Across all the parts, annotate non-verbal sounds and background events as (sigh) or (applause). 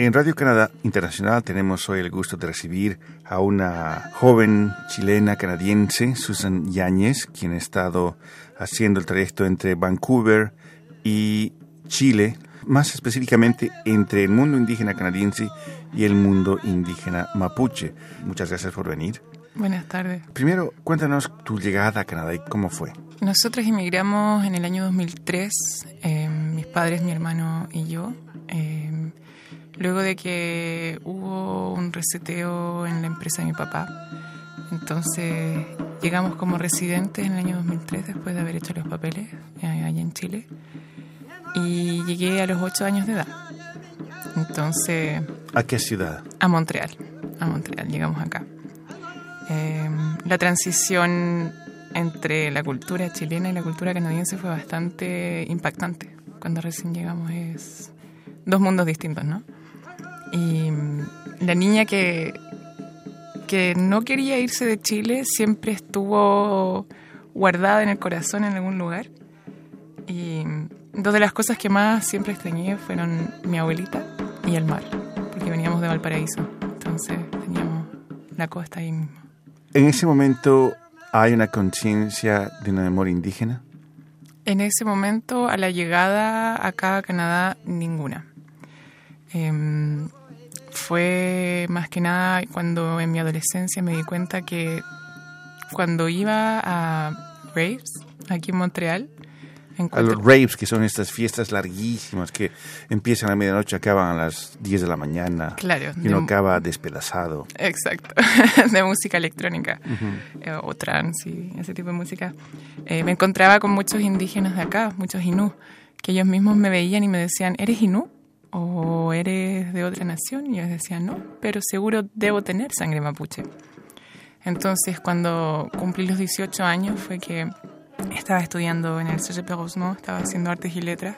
En Radio Canadá Internacional tenemos hoy el gusto de recibir a una joven chilena canadiense, Susan Yáñez, quien ha estado haciendo el trayecto entre Vancouver y Chile, más específicamente entre el mundo indígena canadiense y el mundo indígena mapuche. Muchas gracias por venir. Buenas tardes. Primero, cuéntanos tu llegada a Canadá y cómo fue. Nosotros emigramos en el año 2003, eh, mis padres, mi hermano y yo. Eh, luego de que hubo un reseteo en la empresa de mi papá. Entonces llegamos como residentes en el año 2003 después de haber hecho los papeles eh, allá en Chile. Y llegué a los ocho años de edad. Entonces... ¿A qué ciudad? A Montreal. A Montreal, llegamos acá. Eh, la transición entre la cultura chilena y la cultura canadiense fue bastante impactante. Cuando recién llegamos es dos mundos distintos, ¿no? Y la niña que, que no quería irse de Chile siempre estuvo guardada en el corazón en algún lugar. Y dos de las cosas que más siempre extrañé fueron mi abuelita y el mar, porque veníamos de Valparaíso. Entonces teníamos la costa ahí mismo. ¿En ese momento hay una conciencia de una memoria indígena? En ese momento, a la llegada acá a Canadá, ninguna. Eh, fue más que nada cuando en mi adolescencia me di cuenta que cuando iba a raves aquí en Montreal, a los raves, que son estas fiestas larguísimas que empiezan a medianoche, acaban a las 10 de la mañana. Claro. Y uno acaba despedazado. Exacto. (laughs) de música electrónica eh, o trance y ese tipo de música. Eh, me encontraba con muchos indígenas de acá, muchos inú, que ellos mismos me veían y me decían, ¿eres inú? ¿O eres de otra nación? Y yo decía, no, pero seguro debo tener sangre mapuche. Entonces, cuando cumplí los 18 años, fue que estaba estudiando en el CGP Rosemont, estaba haciendo artes y letras.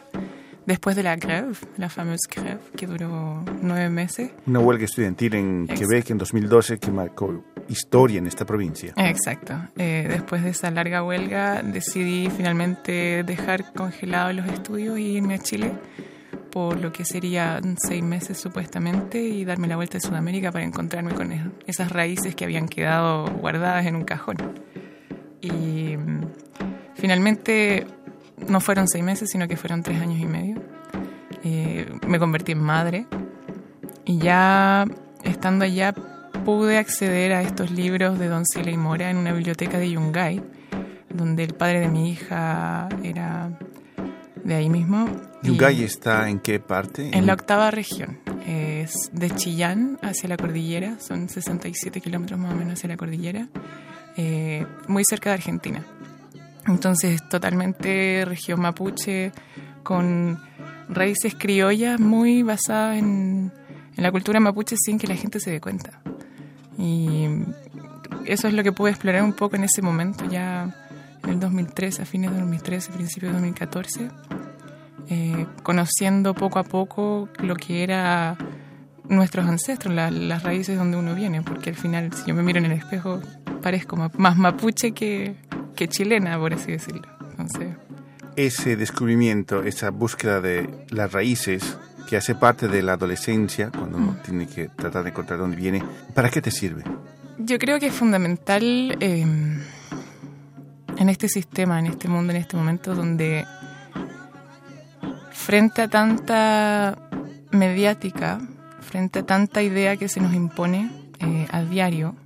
Después de la greve, la famosa greve, que duró nueve meses. Una huelga estudiantil en Quebec en 2012 que marcó historia en esta provincia. Exacto. Eh, después de esa larga huelga decidí finalmente dejar congelados los estudios y irme a Chile por lo que serían seis meses supuestamente y darme la vuelta a Sudamérica para encontrarme con esas raíces que habían quedado guardadas en un cajón. Y finalmente no fueron seis meses, sino que fueron tres años y medio. Eh, me convertí en madre y ya estando allá pude acceder a estos libros de Don Sila y Mora en una biblioteca de Yungay, donde el padre de mi hija era de ahí mismo. ¿Yungay está en qué parte? En la octava región. Es de Chillán hacia la cordillera, son 67 kilómetros más o menos hacia la cordillera, eh, muy cerca de Argentina. Entonces, totalmente región mapuche, con raíces criollas muy basadas en, la cultura mapuche sin que la gente se dé cuenta. Y eso es lo que pude explorar un poco en ese momento, ya en el 2013, a fines de 2013, principios de 2014, eh, conociendo poco a poco lo que era nuestros ancestros, las raíces donde uno viene, porque al final, si yo me miro en el espejo, parezco más mapuche que, que chilena, por así decirlo. Entonces, ese descubrimiento, esa búsqueda de las raíces que hace parte de la adolescencia, cuando uno mm. tiene que tratar de encontrar dónde viene, ¿para qué te sirve? Yo creo que es fundamental eh, en este sistema, en este mundo, en este momento, donde frente a tanta mediática, frente a tanta idea que se nos impone eh, a diario,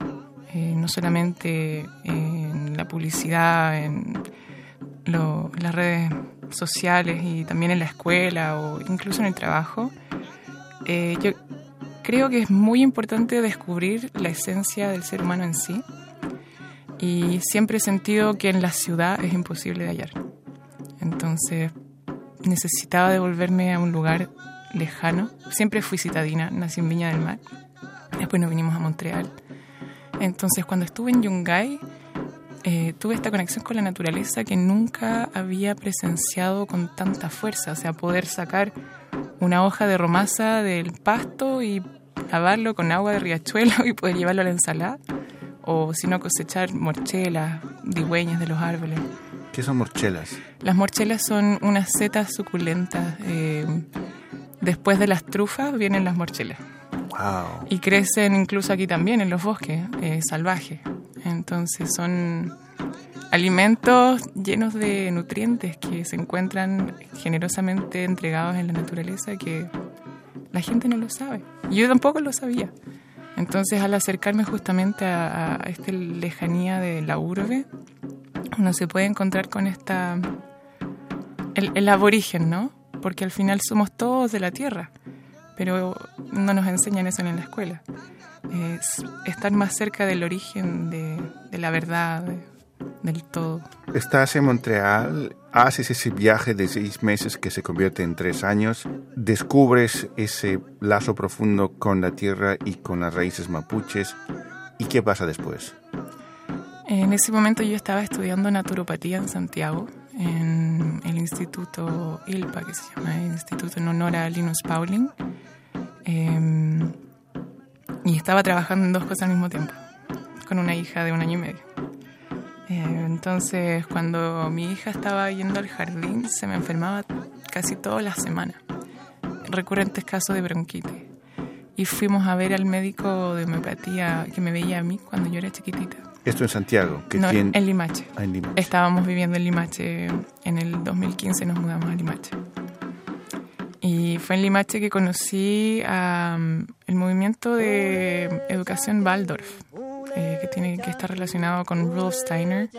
eh, no solamente en la publicidad, en las redes sociales y también en la escuela o incluso en el trabajo, eh, yo creo que es muy importante descubrir la esencia del ser humano en sí y siempre he sentido que en la ciudad es imposible de hallar. Entonces necesitaba devolverme a un lugar lejano. Siempre fui citadina, nací en Viña del Mar. Después nos vinimos a Montreal. Entonces cuando estuve en Yungay eh, tuve esta conexión con la naturaleza que nunca había presenciado con tanta fuerza. O sea, poder sacar una hoja de romaza del pasto y lavarlo con agua de riachuelo (laughs) y poder llevarlo a la ensalada o si no cosechar morchelas, digüeñas de los árboles. ¿Qué son morchelas? Las morchelas son unas setas suculentas. eh, después de las trufas vienen las morchelas. Wow. Y crecen incluso aquí también, en los bosques eh, salvajes. Entonces son alimentos llenos de nutrientes que se encuentran generosamente entregados en la naturaleza que la gente no lo sabe. Yo tampoco lo sabía. Entonces al acercarme justamente a, esta lejanía de la urbe, uno se puede encontrar con esta... El, el aborigen, ¿no? Porque al final somos todos de la tierra, pero no nos enseñan eso en la escuela. Es estar más cerca del origen, de, de la verdad, de- del todo. Estás en Montreal, haces ese viaje de seis meses que se convierte en tres años, descubres ese lazo profundo con la tierra y con las raíces mapuches. ¿Y qué pasa después? En ese momento yo estaba estudiando naturopatía en Santiago, en el Instituto ILPA, que se llama el Instituto en honor a Linus Pauling. Eh, y estaba trabajando en dos cosas al mismo tiempo, con una hija de un año y medio. Eh, entonces, cuando mi hija estaba yendo al jardín, se me enfermaba casi todas las semanas. Recurrentes casos de bronquitis. Y fuimos a ver al médico de homeopatía que me veía a mí cuando yo era chiquitita. Esto en Santiago, que No, tiene... en Limache. Ah, en Lima. Estábamos viviendo en Limache. En el 2015 nos mudamos a Limache. Y fue en Limache que conocí um, el movimiento de educación Waldorf, eh, que, tiene, que está relacionado con Rudolf Steiner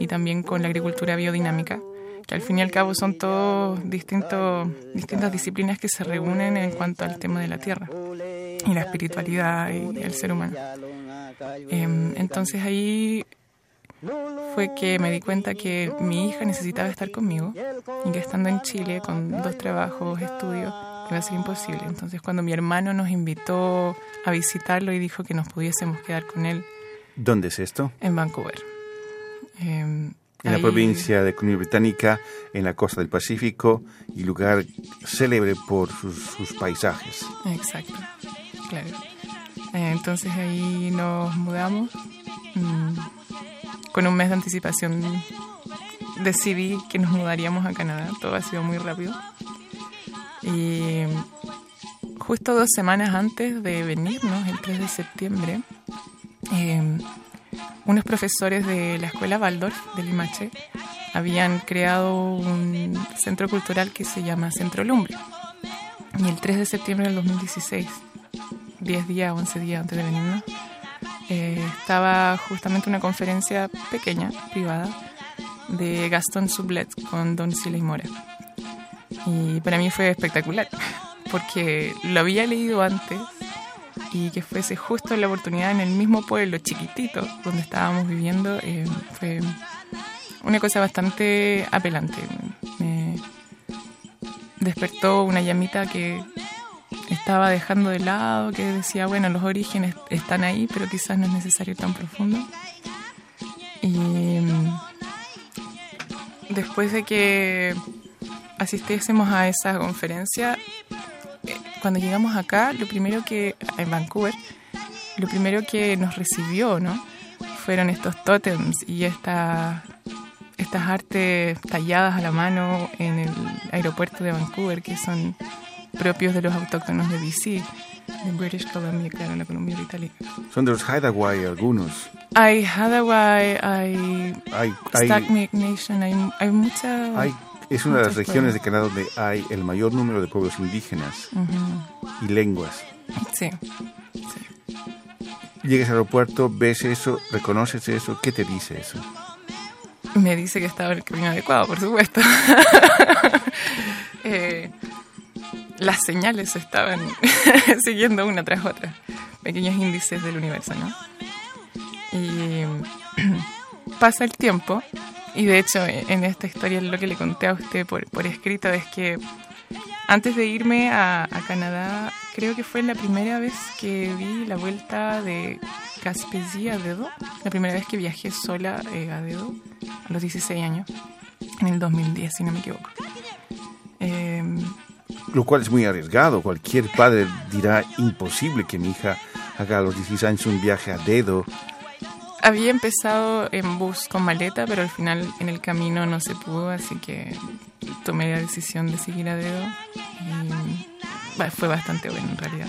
y también con la agricultura biodinámica, que al fin y al cabo son todos distintos, distintas disciplinas que se reúnen en cuanto al tema de la tierra y la espiritualidad y el ser humano. Em, entonces ahí fue que me di cuenta que mi hija necesitaba estar conmigo y que estando en Chile con dos trabajos, estudios, iba a ser imposible. Entonces cuando mi hermano nos invitó a visitarlo y dijo que nos pudiésemos quedar con él ¿Dónde es esto? en Vancouver. Em, En la provincia de Columbia Británica, en la costa del Pacífico, y lugar célebre por sus, sus paisajes. Exacto, claro. Eh, entonces ahí nos mudamos. mm, con un mes de anticipación decidí que nos mudaríamos a Canadá. Todo ha sido muy rápido. Y justo dos semanas antes de venirnos, el 3 de septiembre, eh, unos profesores de la escuela Waldorf de Limache habían creado un centro cultural que se llama Centro Lumbre. Y el 3 de septiembre del 2016, 10 días, 11 días antes de venirnos, eh, estaba justamente una conferencia pequeña, privada, de Gastón Sublet con Don Siley Mora. Y para mí fue espectacular, (laughs) porque lo había leído antes y que fuese justo la oportunidad en el mismo pueblo chiquitito donde estábamos viviendo, eh, fue una cosa bastante apelante. Me despertó una llamita que estaba dejando de lado, que decía, bueno, los orígenes están ahí, pero quizás no es necesario tan profundo. Y mm, después de que asistiésemos a esa conferencia, eh, cuando llegamos acá, lo primero que, en Vancouver, lo primero que nos recibió, ¿no? Fueron estos tótems y esta, estas artes talladas a la mano en el aeropuerto de Vancouver, que son propios de los autóctonos de BC, de British Columbia, claro, la Columbia Británica. Son de los Haidawai algunos. Hay Hathaway, hay Hay, hay, Nation, hay, hay mucha... hay- es una de las regiones de pueblos. Canadá donde hay el mayor número de pueblos indígenas Ujú, y lenguas. Sí. Llegas al aeropuerto, ves eso, reconoces eso, ¿qué te dice eso? Me dice que estaba en el camino adecuado, por supuesto. (laughs) Eh, las señales se estaban (laughs) siguiendo una tras otra. Pequeños índices del universo, ¿no? Y (clears throat) pasa el tiempo. Y de hecho, en esta historia lo que le conté a usted por, por escrito es que antes de irme a, Canadá, creo que fue la primera vez que vi la vuelta de Gaspésie a dedo. La primera vez que viajé sola eh, a dedo, a los 16 años, en el 2010, si no me equivoco. Lo cual es muy arriesgado. Cualquier padre dirá imposible que mi hija haga a los 16 años un viaje a dedo Había empezado en bus con maleta, pero al final en el camino no se pudo, así que tomé la decisión de seguir a dedo y fue bastante bueno en realidad.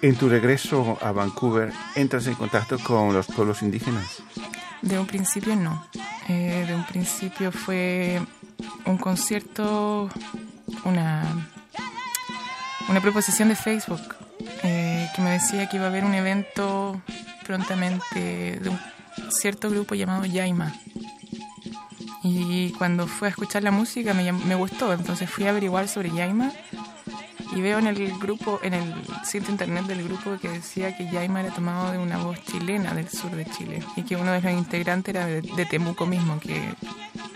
En tu regreso a Vancouver, ¿entras en contacto con los pueblos indígenas? De un principio no. Eh, de un principio fue un concierto, una, una proposición de Facebook eh, que me decía que iba a haber un evento prontamente de un cierto grupo llamado Yaima. Y cuando fui a escuchar la música me, me gustó, entonces fui a averiguar sobre Yaima y veo en el grupo, en el sitio internet del grupo que decía que Yaima era tomado de una voz chilena del sur de Chile y que uno de los integrantes era de, Temuco mismo, que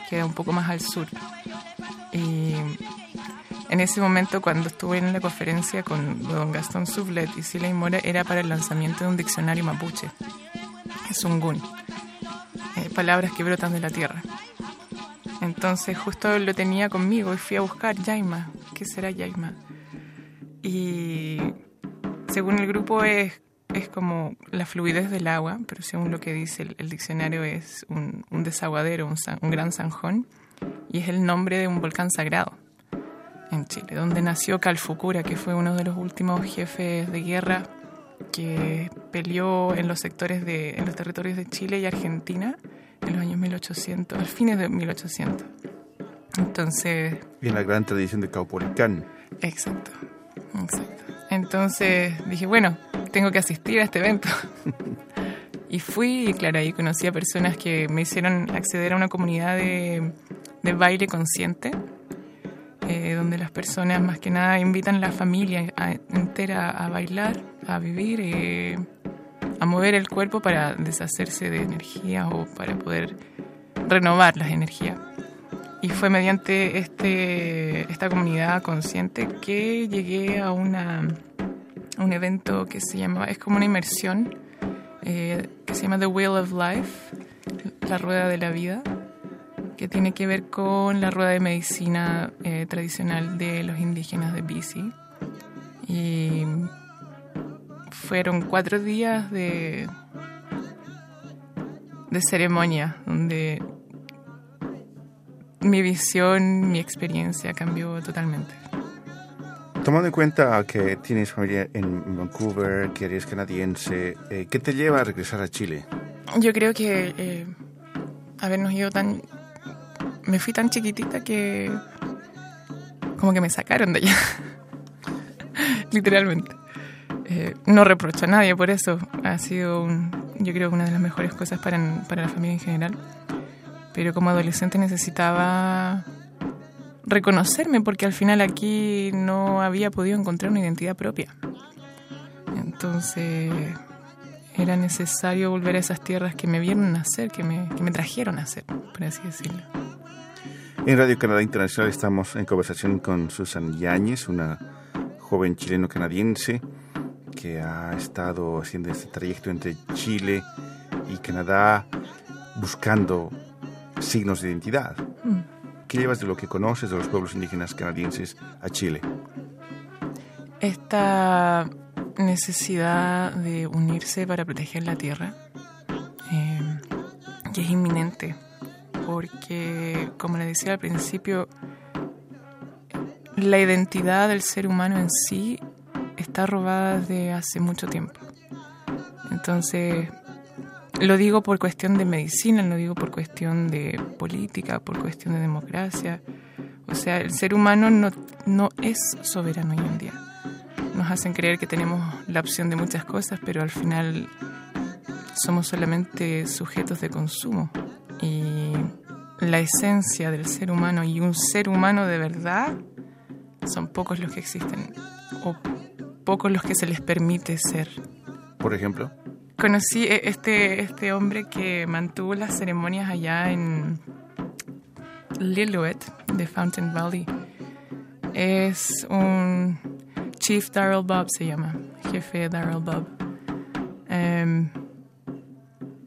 queda un poco más al sur. Y en ese momento, cuando estuve en la conferencia con don Gastón Sublet y Siley Mora, era para el lanzamiento de un diccionario mapuche, es un gun, eh, palabras que brotan de la tierra. Entonces justo lo tenía conmigo y fui a buscar Yaima. ¿Qué será Yaima? Y según el grupo es, es como la fluidez del agua, pero según lo que dice el, diccionario es un, desaguadero, un, un gran zanjón, y es el nombre de un volcán sagrado en Chile, donde nació Calfucura, que fue uno de los últimos jefes de guerra que peleó en los sectores de, en los territorios de Chile y Argentina en los años 1800, al fines de 1800. Entonces... Y en la gran tradición de Caupolicán. Exacto, exacto. Entonces dije, bueno, tengo que asistir a este evento. (laughs) y fui, y claro, ahí conocí a personas que me hicieron acceder a una comunidad de, de baile consciente eh, donde las personas más que nada invitan a la familia entera a bailar, a vivir, eh, a mover el cuerpo para deshacerse de energía o para poder renovar las energías. Y fue mediante este, esta comunidad consciente que llegué a, una, un evento que se llama, es como una inmersión, eh, que se llama The Wheel of Life, la rueda de la vida, que tiene que ver con la rueda de medicina eh, tradicional de los indígenas de BC. Y fueron cuatro días de, de ceremonia donde mi visión, mi experiencia cambió totalmente. Tomando en cuenta que tienes familia en Vancouver, que eres canadiense, eh, ¿qué te lleva a regresar a Chile? Yo creo que eh, habernos ido tan me fui tan chiquitita que como que me sacaron de allá. (laughs) Literalmente. Eh, no reprocho a nadie por eso. Ha sido, yo creo, una de las mejores cosas para, para la familia en general. Pero como adolescente necesitaba reconocerme porque al final aquí no había podido encontrar una identidad propia. Entonces era necesario volver a esas tierras que me vieron nacer, que me, que me trajeron a nacer, por así decirlo. En Radio Canadá Internacional estamos en conversación con Susan Yáñez, una joven chileno-canadiense que ha estado haciendo este trayecto entre Chile y Canadá buscando signos de identidad. Mm. ¿Qué llevas de lo que conoces de los pueblos indígenas canadienses a Chile? Esta necesidad de unirse para proteger la tierra, eh, que es inminente porque, como le decía al principio, la identidad del ser humano en sí está robada desde hace mucho tiempo. Entonces, lo digo por cuestión de medicina, lo digo por cuestión de política, por cuestión de democracia. O sea, el ser humano no, no es soberano hoy en día. Nos hacen creer que tenemos la opción de muchas cosas, pero al final somos solamente sujetos de consumo. Y la esencia del ser humano y un ser humano de verdad son pocos los que existen o pocos los que se les permite ser. Por ejemplo. Conocí e-, este, este hombre que mantuvo las ceremonias allá en Lillooet, de Fountain Valley. Es un Chief Darrell Bob, se llama, jefe Darrell Bob.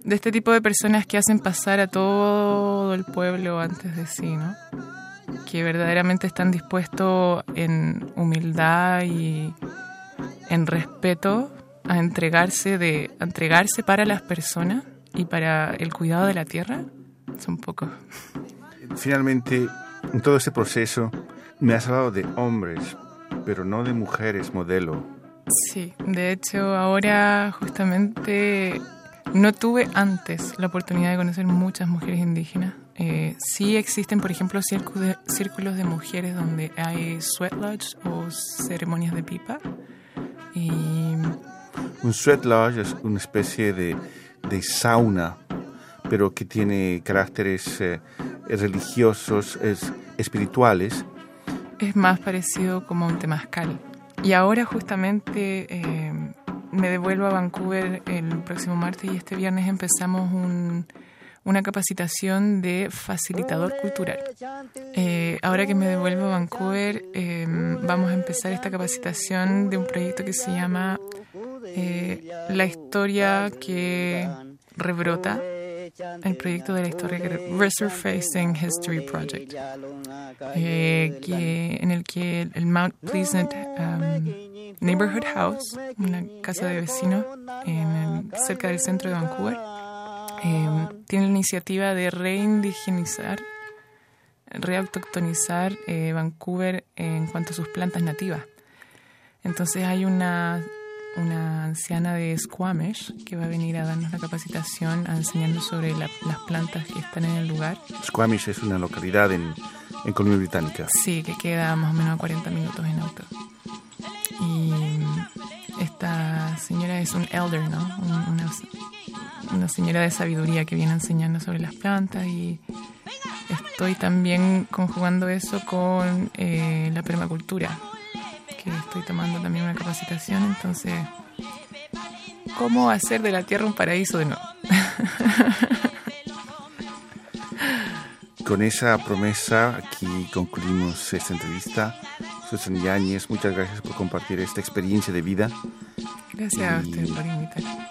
De este tipo de personas que hacen pasar a todo el pueblo antes de sí, ¿no? Que verdaderamente están dispuestos en humildad y en respeto a entregarse de entregarse para las personas Y para el cuidado de la tierra, son pocos. Finalmente, en todo este proceso, me has hablado de hombres, pero no de mujeres modelo. Sí, de hecho ahora justamente no tuve antes la oportunidad de conocer muchas mujeres indígenas. Eh, sí existen, por ejemplo, círculos de, mujeres donde hay sweat lodge o ceremonias de pipa. Y... Un sweat lodge es una especie de, de sauna, pero que tiene caracteres eh, religiosos, es, espirituales. Es más parecido como un temazcal. Y ahora justamente... Eh, me devuelvo a Vancouver el próximo martes y este viernes empezamos una capacitación de facilitador cultural. Eh, ahora que me devuelvo a Vancouver, em, vamos a empezar esta capacitación de un proyecto que se llama eh, La historia que rebrota el proyecto de la historia Resurfacing History Project, eh, que, en el que el Mount Pleasant um, Neighborhood House, una casa de vecinos en cerca del centro de Vancouver, eh, tiene la iniciativa de reindigenizar, reautochtonizar eh, Vancouver en cuanto a sus plantas nativas. Entonces hay una una anciana de Squamish que va a venir a darnos la capacitación, a enseñarnos sobre las plantas que están en el lugar. Squamish es una localidad en, en Colombia Británica. Sí, que queda más o menos a 40 minutos en auto. Y esta señora es un elder, ¿no? Una, una señora de sabiduría que viene enseñando sobre las plantas y estoy también conjugando eso con eh, la permacultura estoy tomando también una capacitación, entonces, ¿cómo hacer de la Tierra un paraíso de nuevo? Con esa promesa, aquí concluimos esta entrevista. Susan Yáñez, muchas gracias por compartir esta experiencia de vida. Gracias a usted por invitarme.